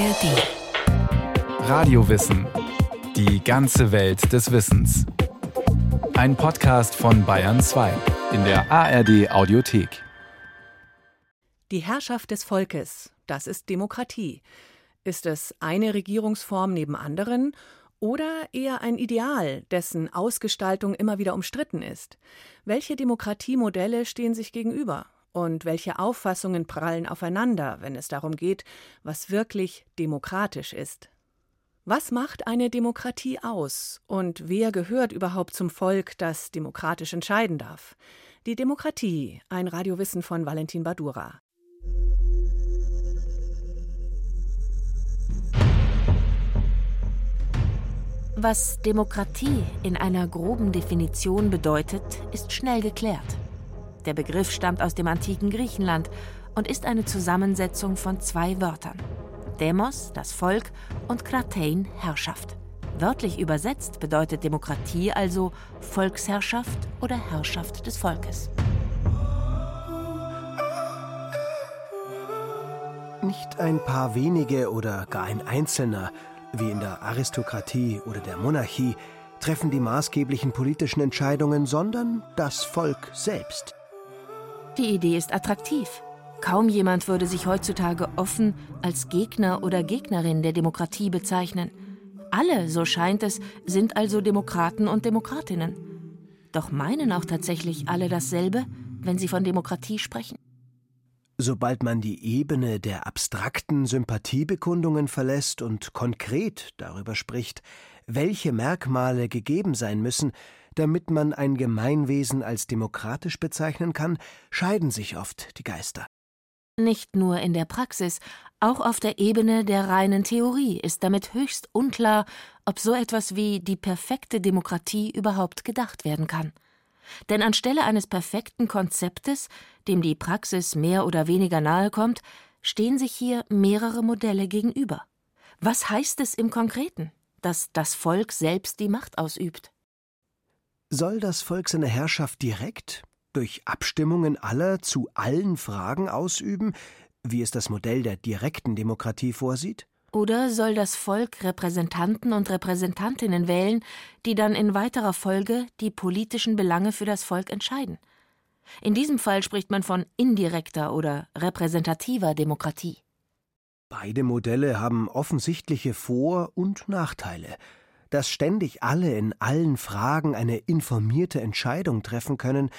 ARD. Radiowissen. Die ganze Welt des Wissens. Ein Podcast von Bayern 2 in der ARD Audiothek. Die Herrschaft des Volkes, das ist Demokratie. Ist es eine Regierungsform neben anderen oder eher ein Ideal, dessen Ausgestaltung immer wieder umstritten ist? Welche Demokratiemodelle stehen sich gegenüber? Und welche Auffassungen prallen aufeinander, wenn es darum geht, was wirklich demokratisch ist? Was macht eine Demokratie aus? Und wer gehört überhaupt zum Volk, das demokratisch entscheiden darf? Die Demokratie, ein Radiowissen von Valentin Badura. Was Demokratie in einer groben Definition bedeutet, ist schnell geklärt. Der Begriff stammt aus dem antiken Griechenland und ist eine Zusammensetzung von zwei Wörtern. Demos, das Volk, und Kratein, Herrschaft. Wörtlich übersetzt bedeutet Demokratie also Volksherrschaft oder Herrschaft des Volkes. Nicht ein paar wenige oder gar ein Einzelner wie in der Aristokratie oder der Monarchie, treffen die maßgeblichen politischen Entscheidungen, sondern das Volk selbst. Die Idee ist attraktiv. Kaum jemand würde sich heutzutage offen als Gegner oder Gegnerin der Demokratie bezeichnen. Alle, so scheint es, sind also Demokraten und Demokratinnen. Doch meinen auch tatsächlich alle dasselbe, wenn sie von Demokratie sprechen? Sobald man die Ebene der abstrakten Sympathiebekundungen verlässt und konkret darüber spricht, welche Merkmale gegeben sein müssen, damit man ein Gemeinwesen als demokratisch bezeichnen kann, scheiden sich oft die Geister. Nicht nur in der Praxis, auch auf der Ebene der reinen Theorie ist damit höchst unklar, ob so etwas wie die perfekte Demokratie überhaupt gedacht werden kann. Denn anstelle eines perfekten Konzeptes, dem die Praxis mehr oder weniger nahe kommt, stehen sich hier mehrere Modelle gegenüber. Was heißt es im Konkreten, dass das Volk selbst die Macht ausübt? Soll das Volk seine Herrschaft direkt durch Abstimmungen aller zu allen Fragen ausüben, wie es das Modell der direkten Demokratie vorsieht? Oder soll das Volk Repräsentanten und Repräsentantinnen wählen, die dann in weiterer Folge die politischen Belange für das Volk entscheiden? In diesem Fall spricht man von indirekter oder repräsentativer Demokratie. Beide Modelle haben offensichtliche Vor- und Nachteile. Dass ständig alle in allen Fragen eine informierte Entscheidung treffen können,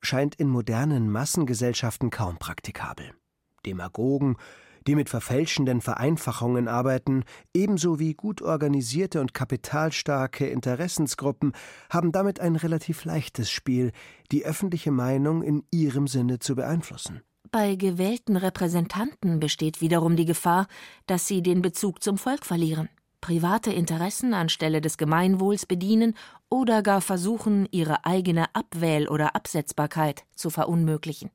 scheint in modernen Massengesellschaften kaum praktikabel. Demagogen, die mit verfälschenden Vereinfachungen arbeiten, ebenso wie gut organisierte und kapitalstarke Interessensgruppen, haben damit ein relativ leichtes Spiel, die öffentliche Meinung in ihrem Sinne zu beeinflussen. Bei gewählten Repräsentanten besteht wiederum die Gefahr, dass sie den Bezug zum Volk verlieren, private Interessen anstelle des Gemeinwohls bedienen oder gar versuchen, ihre eigene Abwähl- oder Absetzbarkeit zu verunmöglichen.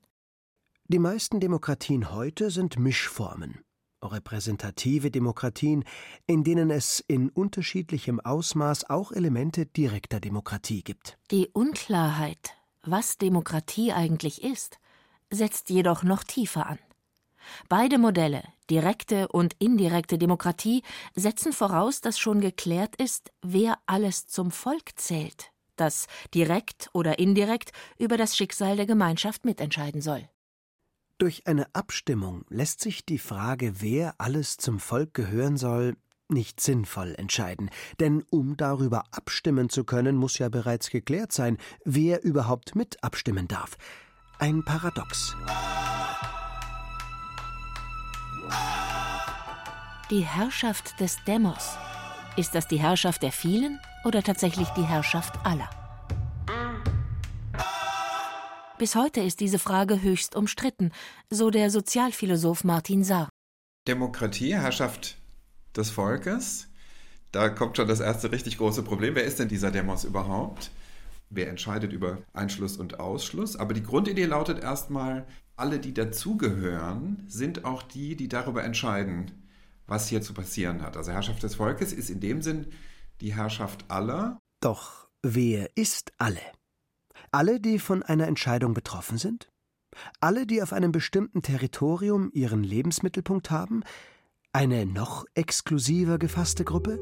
Die meisten Demokratien heute sind Mischformen, repräsentative Demokratien, in denen es in unterschiedlichem Ausmaß auch Elemente direkter Demokratie gibt. Die Unklarheit, was Demokratie eigentlich ist, setzt jedoch noch tiefer an. Beide Modelle, direkte und indirekte Demokratie, setzen voraus, dass schon geklärt ist, wer alles zum Volk zählt, das direkt oder indirekt über das Schicksal der Gemeinschaft mitentscheiden soll. Durch eine Abstimmung lässt sich die Frage, wer alles zum Volk gehören soll, nicht sinnvoll entscheiden, denn um darüber abstimmen zu können, muss ja bereits geklärt sein, wer überhaupt mit abstimmen darf. Ein Paradox. Die Herrschaft des Demos. Ist das die Herrschaft der vielen oder tatsächlich die Herrschaft aller? Bis heute ist diese Frage höchst umstritten, so der Sozialphilosoph Martin Saar. Demokratie, Herrschaft des Volkes. Da kommt schon das erste richtig große Problem. Wer ist denn dieser Demos überhaupt? Wer entscheidet über Einschluss und Ausschluss? Aber die Grundidee lautet erstmal, alle, die dazugehören, sind auch die, die darüber entscheiden, was hier zu passieren hat. Also Herrschaft des Volkes ist in dem Sinn die Herrschaft aller. Doch wer ist alle? Alle, die von einer Entscheidung betroffen sind? Alle, die auf einem bestimmten Territorium ihren Lebensmittelpunkt haben? Eine noch exklusiver gefasste Gruppe?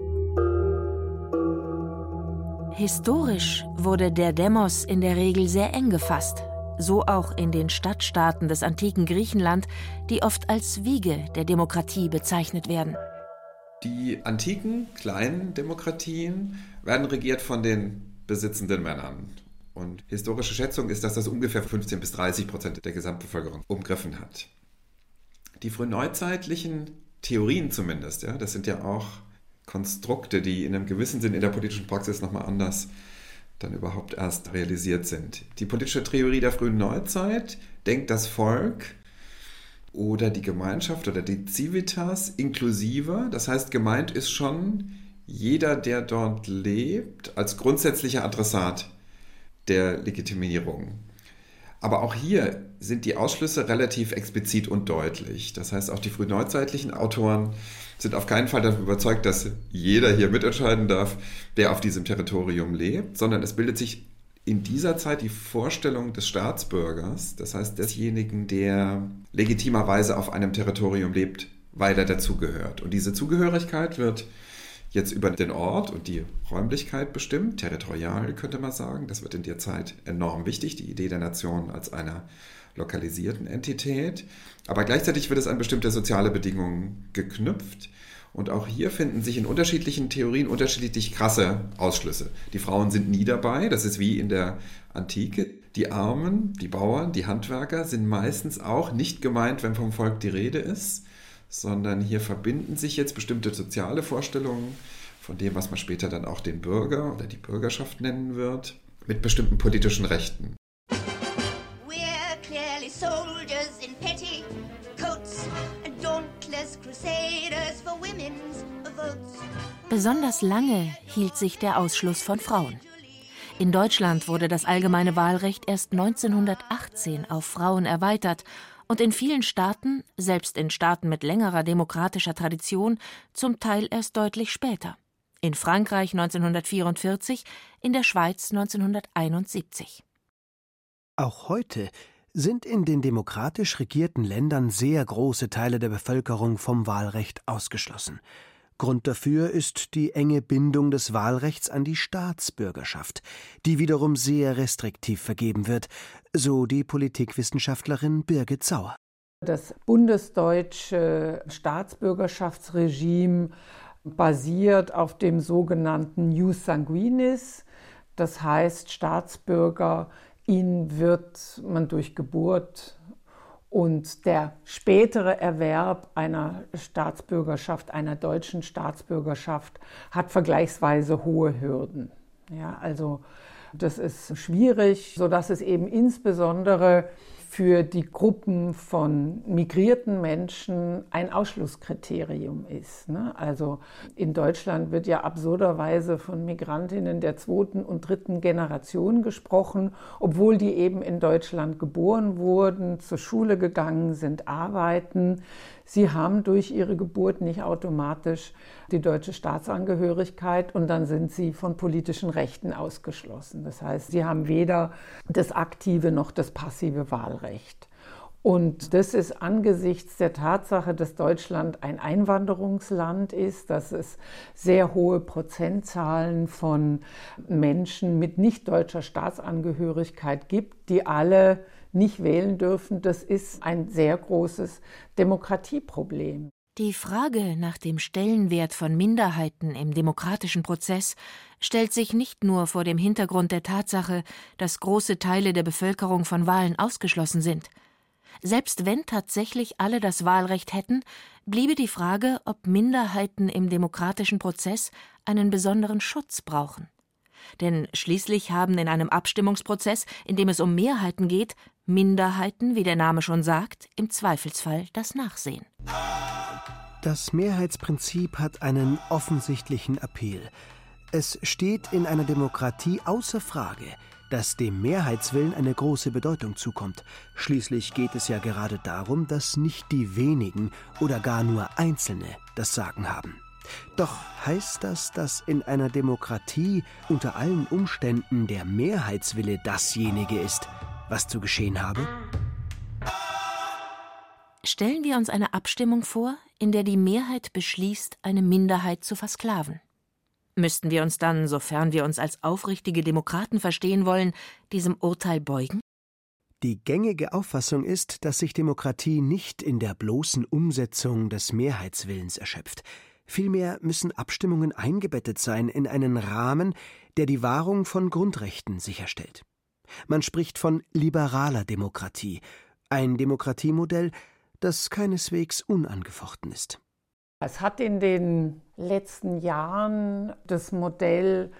Historisch wurde der Demos in der Regel sehr eng gefasst, so auch in den Stadtstaaten des antiken Griechenland, die oft als Wiege der Demokratie bezeichnet werden. Die antiken kleinen Demokratien werden regiert von den besitzenden Männern. Und historische Schätzung ist, dass das ungefähr 15 bis 30 Prozent der Gesamtbevölkerung umgriffen hat. Die frühneuzeitlichen Theorien zumindest, ja, das sind ja auch Konstrukte, die in einem gewissen Sinn in der politischen Praxis nochmal anders dann überhaupt erst realisiert sind. Die politische Theorie der frühen Neuzeit denkt das Volk oder die Gemeinschaft oder die Civitas inklusiver. Das heißt, gemeint ist schon jeder, der dort lebt, als grundsätzlicher Adressat der Legitimierung. Aber auch hier sind die Ausschlüsse relativ explizit und deutlich. Das heißt, auch die frühneuzeitlichen Autoren sind auf keinen Fall davon überzeugt, dass jeder hier mitentscheiden darf, der auf diesem Territorium lebt, sondern es bildet sich in dieser Zeit die Vorstellung des Staatsbürgers, das heißt desjenigen, der legitimerweise auf einem Territorium lebt, weil er dazugehört. Und diese Zugehörigkeit wird jetzt über den Ort und die Räumlichkeit bestimmt, territorial könnte man sagen. Das wird in der Zeit enorm wichtig, die Idee der Nation als einer lokalisierten Entität. Aber gleichzeitig wird es an bestimmte soziale Bedingungen geknüpft. Und auch hier finden sich in unterschiedlichen Theorien unterschiedlich krasse Ausschlüsse. Die Frauen sind nie dabei, das ist wie in der Antike. Die Armen, die Bauern, die Handwerker sind meistens auch nicht gemeint, wenn vom Volk die Rede ist sondern hier verbinden sich jetzt bestimmte soziale Vorstellungen von dem, was man später dann auch den Bürger oder die Bürgerschaft nennen wird, mit bestimmten politischen Rechten. Besonders lange hielt sich der Ausschluss von Frauen. In Deutschland wurde das allgemeine Wahlrecht erst 1918 auf Frauen erweitert und in vielen Staaten, selbst in Staaten mit längerer demokratischer Tradition, zum Teil erst deutlich später. In Frankreich 1944, in der Schweiz 1971. Auch heute sind in den demokratisch regierten Ländern sehr große Teile der Bevölkerung vom Wahlrecht ausgeschlossen. Grund dafür ist die enge Bindung des Wahlrechts an die Staatsbürgerschaft, die wiederum sehr restriktiv vergeben wird, so die Politikwissenschaftlerin Birgit Sauer. Das bundesdeutsche Staatsbürgerschaftsregime basiert auf dem sogenannten Jus sanguinis, das heißt Staatsbürger, ihnen wird man durch Geburt und der spätere Erwerb einer Staatsbürgerschaft, einer deutschen Staatsbürgerschaft, hat vergleichsweise hohe Hürden. Ja, also das ist schwierig, sodass es eben insbesondere für die Gruppen von migrierten Menschen ein Ausschlusskriterium ist. Ne? Also in Deutschland wird ja absurderweise von Migrantinnen der zweiten und dritten Generation gesprochen, obwohl die eben in Deutschland geboren wurden, zur Schule gegangen sind, arbeiten. Sie haben durch ihre Geburt nicht automatisch die deutsche Staatsangehörigkeit und dann sind sie von politischen Rechten ausgeschlossen. Das heißt, sie haben weder das aktive noch das passive Wahlrecht. Und das ist angesichts der Tatsache, dass Deutschland ein Einwanderungsland ist, dass es sehr hohe Prozentzahlen von Menschen mit nicht deutscher Staatsangehörigkeit gibt, die alle nicht wählen dürfen, das ist ein sehr großes Demokratieproblem. Die Frage nach dem Stellenwert von Minderheiten im demokratischen Prozess stellt sich nicht nur vor dem Hintergrund der Tatsache, dass große Teile der Bevölkerung von Wahlen ausgeschlossen sind. Selbst wenn tatsächlich alle das Wahlrecht hätten, bliebe die Frage, ob Minderheiten im demokratischen Prozess einen besonderen Schutz brauchen. Denn schließlich haben in einem Abstimmungsprozess, in dem es um Mehrheiten geht, Minderheiten, wie der Name schon sagt, im Zweifelsfall das Nachsehen. Das Mehrheitsprinzip hat einen offensichtlichen Appell. Es steht in einer Demokratie außer Frage, dass dem Mehrheitswillen eine große Bedeutung zukommt. Schließlich geht es ja gerade darum, dass nicht die wenigen oder gar nur Einzelne das Sagen haben. Doch heißt das, dass in einer Demokratie unter allen Umständen der Mehrheitswille dasjenige ist, was zu geschehen habe? Stellen wir uns eine Abstimmung vor, in der die Mehrheit beschließt, eine Minderheit zu versklaven. Müssten wir uns dann, sofern wir uns als aufrichtige Demokraten verstehen wollen, diesem Urteil beugen? Die gängige Auffassung ist, dass sich Demokratie nicht in der bloßen Umsetzung des Mehrheitswillens erschöpft. Vielmehr müssen Abstimmungen eingebettet sein in einen Rahmen, der die Wahrung von Grundrechten sicherstellt. Man spricht von liberaler Demokratie, ein Demokratiemodell, das keineswegs unangefochten ist. Es hat in den letzten Jahren das Modell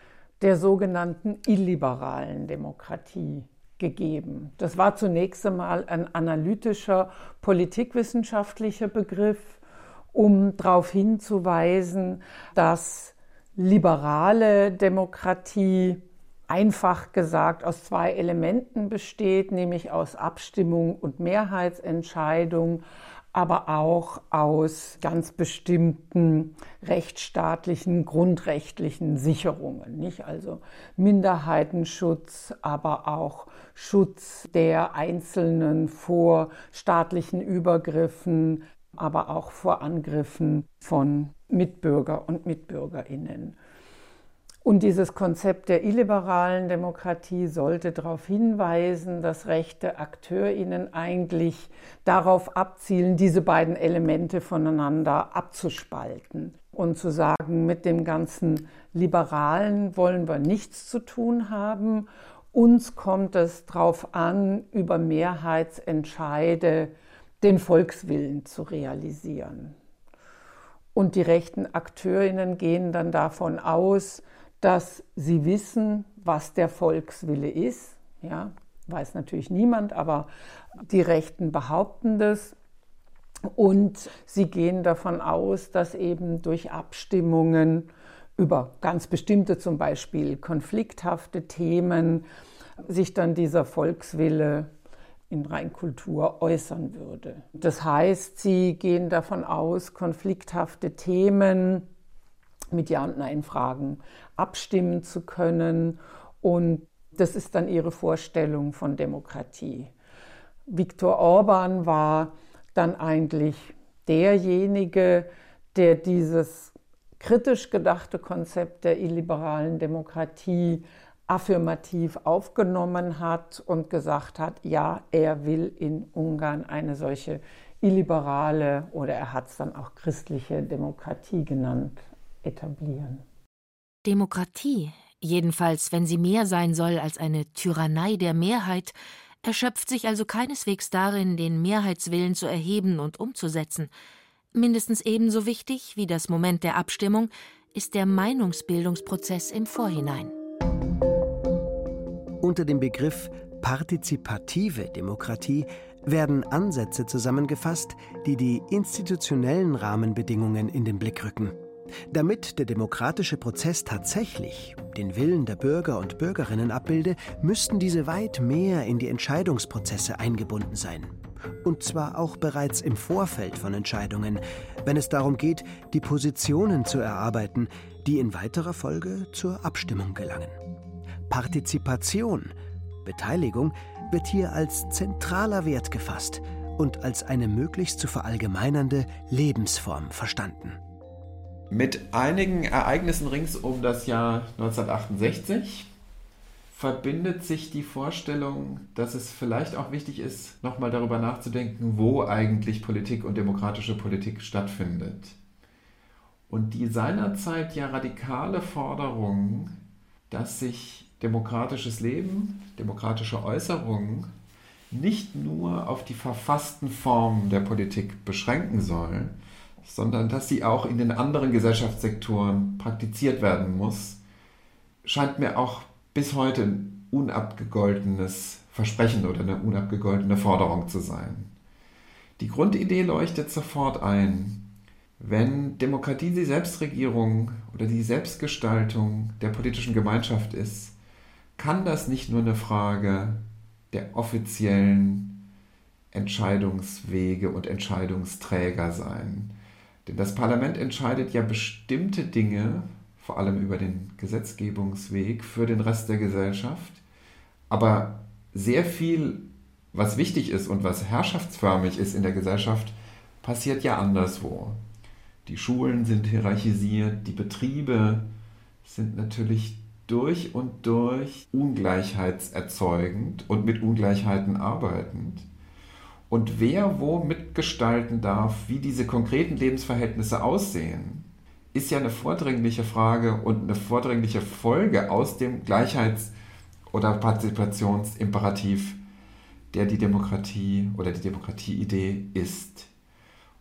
der sogenannten illiberalen Demokratie gegeben. Das war zunächst einmal ein analytischer, politikwissenschaftlicher Begriff, um darauf hinzuweisen, dass liberale Demokratie einfach gesagt aus zwei Elementen besteht, nämlich aus Abstimmung und Mehrheitsentscheidung, aber auch aus ganz bestimmten rechtsstaatlichen, grundrechtlichen Sicherungen, nicht? Also Minderheitenschutz, aber auch Schutz der Einzelnen vor staatlichen Übergriffen, aber auch vor Angriffen von Mitbürger und Mitbürgerinnen. Und dieses Konzept der illiberalen Demokratie sollte darauf hinweisen, dass rechte Akteurinnen eigentlich darauf abzielen, diese beiden Elemente voneinander abzuspalten und zu sagen, mit dem ganzen Liberalen wollen wir nichts zu tun haben. Uns kommt es darauf an, über Mehrheitsentscheide den Volkswillen zu realisieren. Und die rechten Akteurinnen gehen dann davon aus, dass sie wissen, was der Volkswille ist. Ja, weiß natürlich niemand, aber die Rechten behaupten das. Und sie gehen davon aus, dass eben durch Abstimmungen über ganz bestimmte, zum Beispiel konflikthafte Themen, sich dann dieser Volkswille in Reinkultur äußern würde. Das heißt, sie gehen davon aus, konflikthafte Themen mit Ja- und Nein-Fragen abstimmen zu können. Und das ist dann ihre Vorstellung von Demokratie. Viktor Orban war dann eigentlich derjenige, der dieses kritisch gedachte Konzept der illiberalen Demokratie affirmativ aufgenommen hat und gesagt hat, ja, er will in Ungarn eine solche illiberale oder er hat es dann auch christliche Demokratie genannt, etablieren. Demokratie, jedenfalls wenn sie mehr sein soll als eine Tyrannei der Mehrheit, erschöpft sich also keineswegs darin, den Mehrheitswillen zu erheben und umzusetzen. Mindestens ebenso wichtig wie das Moment der Abstimmung ist der Meinungsbildungsprozess im Vorhinein. Unter dem Begriff partizipative Demokratie werden Ansätze zusammengefasst, die die institutionellen Rahmenbedingungen in den Blick rücken. Damit der demokratische Prozess tatsächlich den Willen der Bürger und Bürgerinnen abbilde, müssten diese weit mehr in die Entscheidungsprozesse eingebunden sein. Und zwar auch bereits im Vorfeld von Entscheidungen, wenn es darum geht, die Positionen zu erarbeiten, die in weiterer Folge zur Abstimmung gelangen. Partizipation, Beteiligung, wird hier als zentraler Wert gefasst und als eine möglichst zu verallgemeinernde Lebensform verstanden. Mit einigen Ereignissen rings um das Jahr 1968 verbindet sich die Vorstellung, dass es vielleicht auch wichtig ist, nochmal darüber nachzudenken, wo eigentlich Politik und demokratische Politik stattfindet. Und die seinerzeit ja radikale Forderung, dass sich demokratisches Leben, demokratische Äußerungen nicht nur auf die verfassten Formen der Politik beschränken sollen, sondern dass sie auch in den anderen Gesellschaftssektoren praktiziert werden muss, scheint mir auch bis heute ein unabgegoltenes Versprechen oder eine unabgegoltene Forderung zu sein. Die Grundidee leuchtet sofort ein. Wenn Demokratie die Selbstregierung oder die Selbstgestaltung der politischen Gemeinschaft ist, kann das nicht nur eine Frage der offiziellen Entscheidungswege und Entscheidungsträger sein. Denn das Parlament entscheidet ja bestimmte Dinge, vor allem über den Gesetzgebungsweg für den Rest der Gesellschaft, aber sehr viel was wichtig ist und was herrschaftsförmig ist in der Gesellschaft, passiert ja anderswo. Die Schulen sind hierarchisiert, die Betriebe sind natürlich durch und durch ungleichheitserzeugend und mit Ungleichheiten arbeitend. Und wer wo mitgestalten darf, wie diese konkreten Lebensverhältnisse aussehen, ist ja eine vordringliche Frage und eine vordringliche Folge aus dem Gleichheits- oder Partizipationsimperativ, der die Demokratie oder die Demokratieidee ist.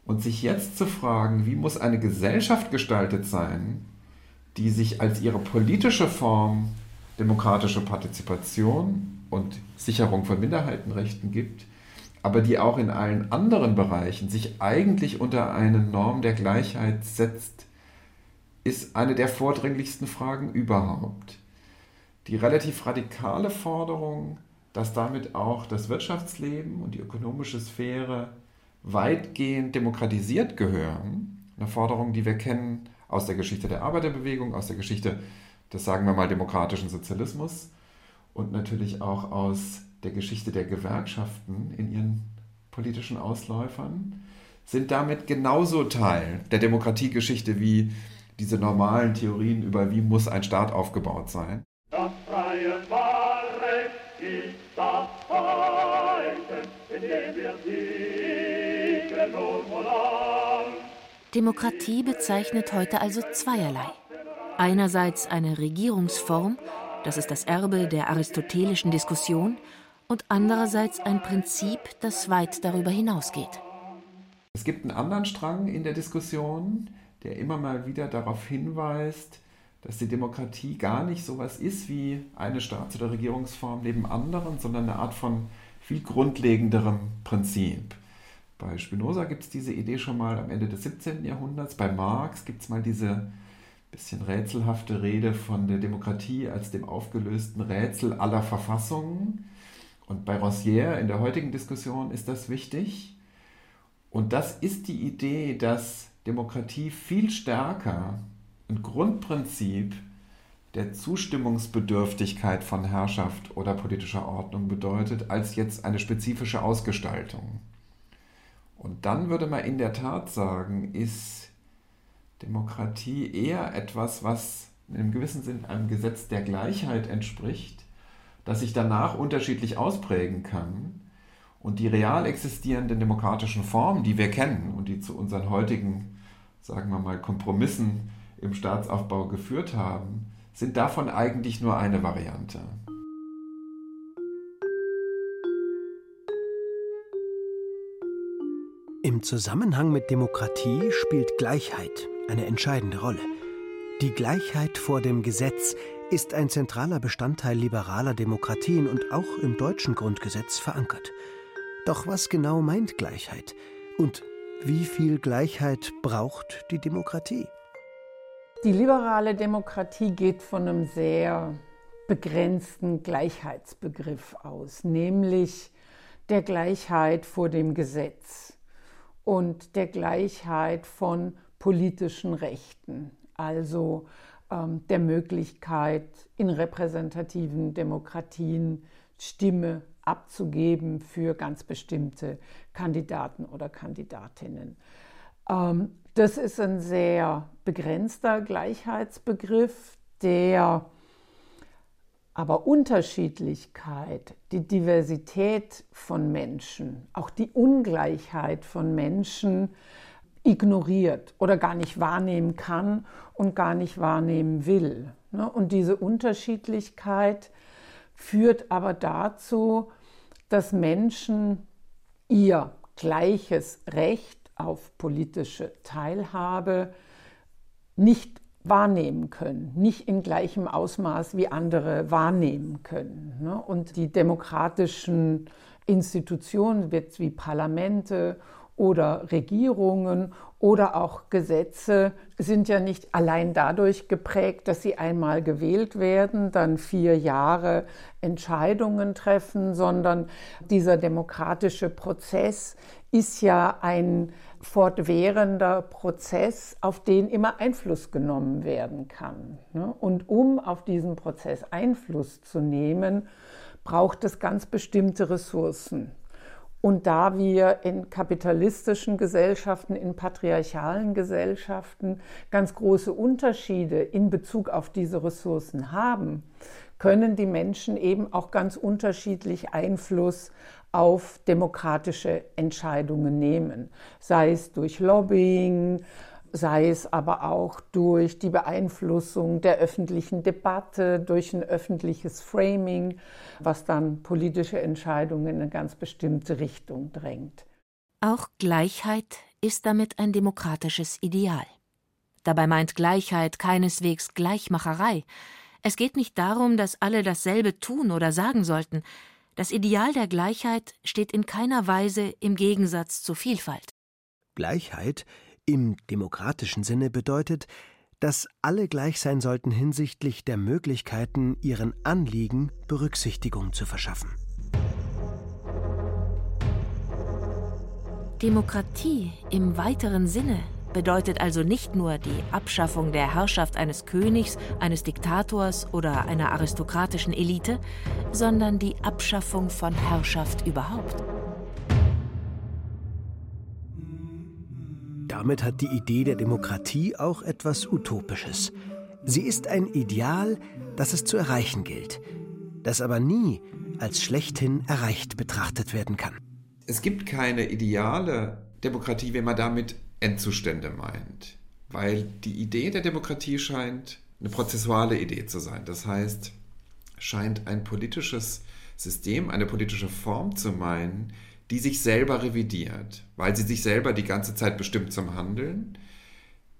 Und sich jetzt zu fragen, wie muss eine Gesellschaft gestaltet sein, die sich als ihre politische Form demokratische Partizipation und Sicherung von Minderheitenrechten gibt, aber die auch in allen anderen Bereichen sich eigentlich unter eine Norm der Gleichheit setzt, ist eine der vordringlichsten Fragen überhaupt. Die relativ radikale Forderung, dass damit auch das Wirtschaftsleben und die ökonomische Sphäre weitgehend demokratisiert gehören, eine Forderung, die wir kennen aus der Geschichte der Arbeiterbewegung, aus der Geschichte des, sagen wir mal, demokratischen Sozialismus und natürlich auch aus der Geschichte der Gewerkschaften in ihren politischen Ausläufern, sind damit genauso Teil der Demokratiegeschichte wie diese normalen Theorien über, wie muss ein Staat aufgebaut sein. Demokratie bezeichnet heute also zweierlei. Einerseits eine Regierungsform, das ist das Erbe der aristotelischen Diskussion, und andererseits ein Prinzip, das weit darüber hinausgeht. Es gibt einen anderen Strang in der Diskussion, der immer mal wieder darauf hinweist, dass die Demokratie gar nicht so etwas ist wie eine Staats- oder Regierungsform neben anderen, sondern eine Art von viel grundlegenderem Prinzip. Bei Spinoza gibt es diese Idee schon mal am Ende des 17. Jahrhunderts. Bei Marx gibt es mal diese bisschen rätselhafte Rede von der Demokratie als dem aufgelösten Rätsel aller Verfassungen. Und bei Rossier in der heutigen Diskussion ist das wichtig. Und das ist die Idee, dass Demokratie viel stärker ein Grundprinzip der Zustimmungsbedürftigkeit von Herrschaft oder politischer Ordnung bedeutet, als jetzt eine spezifische Ausgestaltung. Und dann würde man in der Tat sagen, ist Demokratie eher etwas, was in einem gewissen Sinn einem Gesetz der Gleichheit entspricht, das sich danach unterschiedlich ausprägen kann und die real existierenden demokratischen Formen, die wir kennen und die zu unseren heutigen, sagen wir mal, Kompromissen im Staatsaufbau geführt haben, sind davon eigentlich nur eine Variante. Zusammenhang mit Demokratie spielt Gleichheit eine entscheidende Rolle. Die Gleichheit vor dem Gesetz ist ein zentraler Bestandteil liberaler Demokratien und auch im deutschen Grundgesetz verankert. Doch was genau meint Gleichheit? Und wie viel Gleichheit braucht die Demokratie? Die liberale Demokratie geht von einem sehr begrenzten Gleichheitsbegriff aus, nämlich der Gleichheit vor dem Gesetz und der Gleichheit von politischen Rechten, also ähm, der Möglichkeit, in repräsentativen Demokratien Stimme abzugeben für ganz bestimmte Kandidaten oder Kandidatinnen. Ähm, das ist ein sehr begrenzter Gleichheitsbegriff, der aber Unterschiedlichkeit, die Diversität von Menschen, auch die Ungleichheit von Menschen ignoriert oder gar nicht wahrnehmen kann und gar nicht wahrnehmen will. Ne? Und diese Unterschiedlichkeit führt aber dazu, dass Menschen ihr gleiches Recht auf politische Teilhabe nicht wahrnehmen können, nicht in gleichem Ausmaß wie andere wahrnehmen können. Ne? Und die demokratischen Institutionen, wie Parlamente oder Regierungen oder auch Gesetze sind ja nicht allein dadurch geprägt, dass sie einmal gewählt werden, dann vier Jahre Entscheidungen treffen, sondern dieser demokratische Prozess ist ja ein fortwährender Prozess, auf den immer Einfluss genommen werden kann. Ne? Und um auf diesen Prozess Einfluss zu nehmen, braucht es ganz bestimmte Ressourcen. Und da wir in kapitalistischen Gesellschaften, in patriarchalen Gesellschaften ganz große Unterschiede in Bezug auf diese Ressourcen haben, können die Menschen eben auch ganz unterschiedlich Einfluss auf demokratische Entscheidungen nehmen, sei es durch Lobbying, sei es aber auch durch die Beeinflussung der öffentlichen Debatte, durch ein öffentliches Framing, was dann politische Entscheidungen in eine ganz bestimmte Richtung drängt. Auch Gleichheit ist damit ein demokratisches Ideal. Dabei meint Gleichheit keineswegs Gleichmacherei. Es geht nicht darum, dass alle dasselbe tun oder sagen sollten. Das Ideal der Gleichheit steht in keiner Weise im Gegensatz zur Vielfalt. Gleichheit im demokratischen Sinne bedeutet, dass alle gleich sein sollten hinsichtlich der Möglichkeiten, ihren Anliegen Berücksichtigung zu verschaffen. Demokratie im weiteren Sinne bedeutet also nicht nur die Abschaffung der Herrschaft eines Königs, eines Diktators oder einer aristokratischen Elite, sondern die Abschaffung von Herrschaft überhaupt. Damit hat die Idee der Demokratie auch etwas Utopisches. Sie ist ein Ideal, das es zu erreichen gilt, das aber nie als schlechthin erreicht betrachtet werden kann. Es gibt keine ideale Demokratie, wenn man damit Endzustände meint, weil die Idee der Demokratie scheint eine prozessuale Idee zu sein. Das heißt, scheint ein politisches System, eine politische Form zu meinen, die sich selber revidiert, weil sie sich selber die ganze Zeit bestimmt zum Handeln,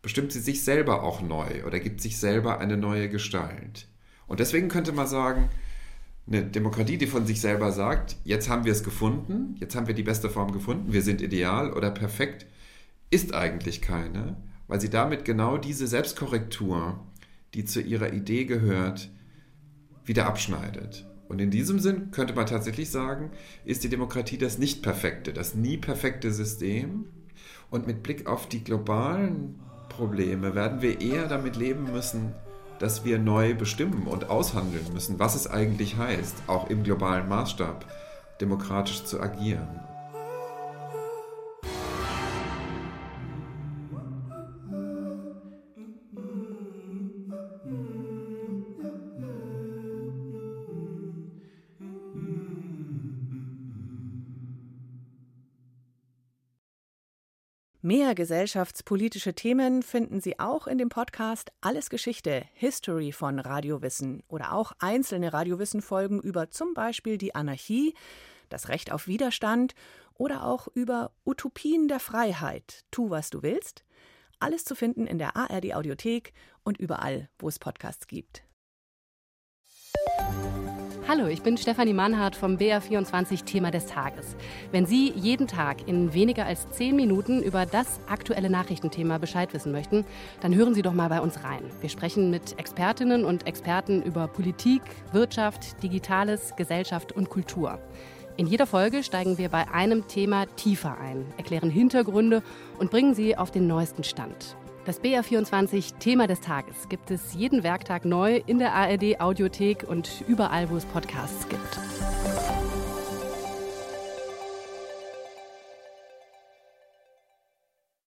bestimmt sie sich selber auch neu oder gibt sich selber eine neue Gestalt. Und deswegen könnte man sagen, eine Demokratie, die von sich selber sagt, jetzt haben wir es gefunden, jetzt haben wir die beste Form gefunden, wir sind ideal oder perfekt, ist eigentlich keine, weil sie damit genau diese Selbstkorrektur, die zu ihrer Idee gehört, wieder abschneidet. Und in diesem Sinn könnte man tatsächlich sagen, ist die Demokratie das nicht perfekte, das nie perfekte System. Und mit Blick auf die globalen Probleme werden wir eher damit leben müssen, dass wir neu bestimmen und aushandeln müssen, was es eigentlich heißt, auch im globalen Maßstab demokratisch zu agieren. Mehr gesellschaftspolitische Themen finden Sie auch in dem Podcast Alles Geschichte, History von Radiowissen oder auch einzelne Radiowissen-Folgen über zum Beispiel die Anarchie, das Recht auf Widerstand oder auch über Utopien der Freiheit. Tu, was du willst. Alles zu finden in der ARD Audiothek und überall, wo es Podcasts gibt. Hallo, ich bin Stefanie Mannhardt vom BR24 Thema des Tages. Wenn Sie jeden Tag in weniger als zehn Minuten über das aktuelle Nachrichtenthema Bescheid wissen möchten, dann hören Sie doch mal bei uns rein. Wir sprechen mit Expertinnen und Experten über Politik, Wirtschaft, Digitales, Gesellschaft und Kultur. In jeder Folge steigen wir bei einem Thema tiefer ein, erklären Hintergründe und bringen Sie auf den neuesten Stand. Das BR24 Thema des Tages gibt es jeden Werktag neu in der ARD Audiothek und überall, wo es Podcasts gibt.